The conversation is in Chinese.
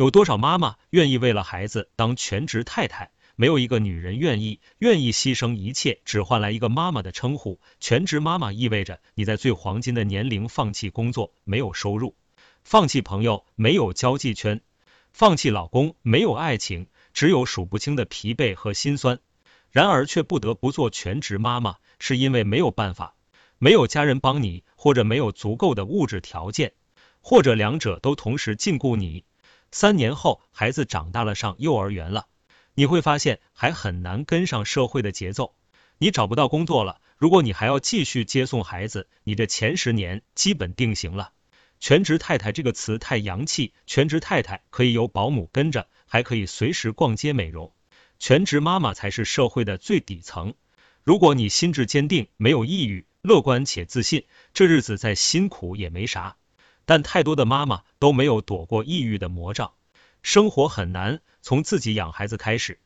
有多少妈妈愿意为了孩子当全职太太？没有一个女人愿意愿意牺牲一切，只换来一个妈妈的称呼。全职妈妈意味着你在最黄金的年龄放弃工作，没有收入，放弃朋友，没有交际圈，放弃老公，没有爱情，只有数不清的疲惫和心酸。然而却不得不做全职妈妈，是因为没有办法，没有家人帮你，或者没有足够的物质条件，或者两者都同时禁锢你。三年后，孩子长大了，上幼儿园了。你会发现还很难跟上社会的节奏，你找不到工作了。如果你还要继续接送孩子，你这前十年基本定型了。全职太太这个词太洋气，全职太太可以有保姆跟着，还可以随时逛街美容。全职妈妈才是社会的最底层。如果你心智坚定，没有抑郁，乐观且自信，这日子再辛苦也没啥。但太多的妈妈都没有躲过抑郁的魔杖。生活很难，从自己养孩子开始。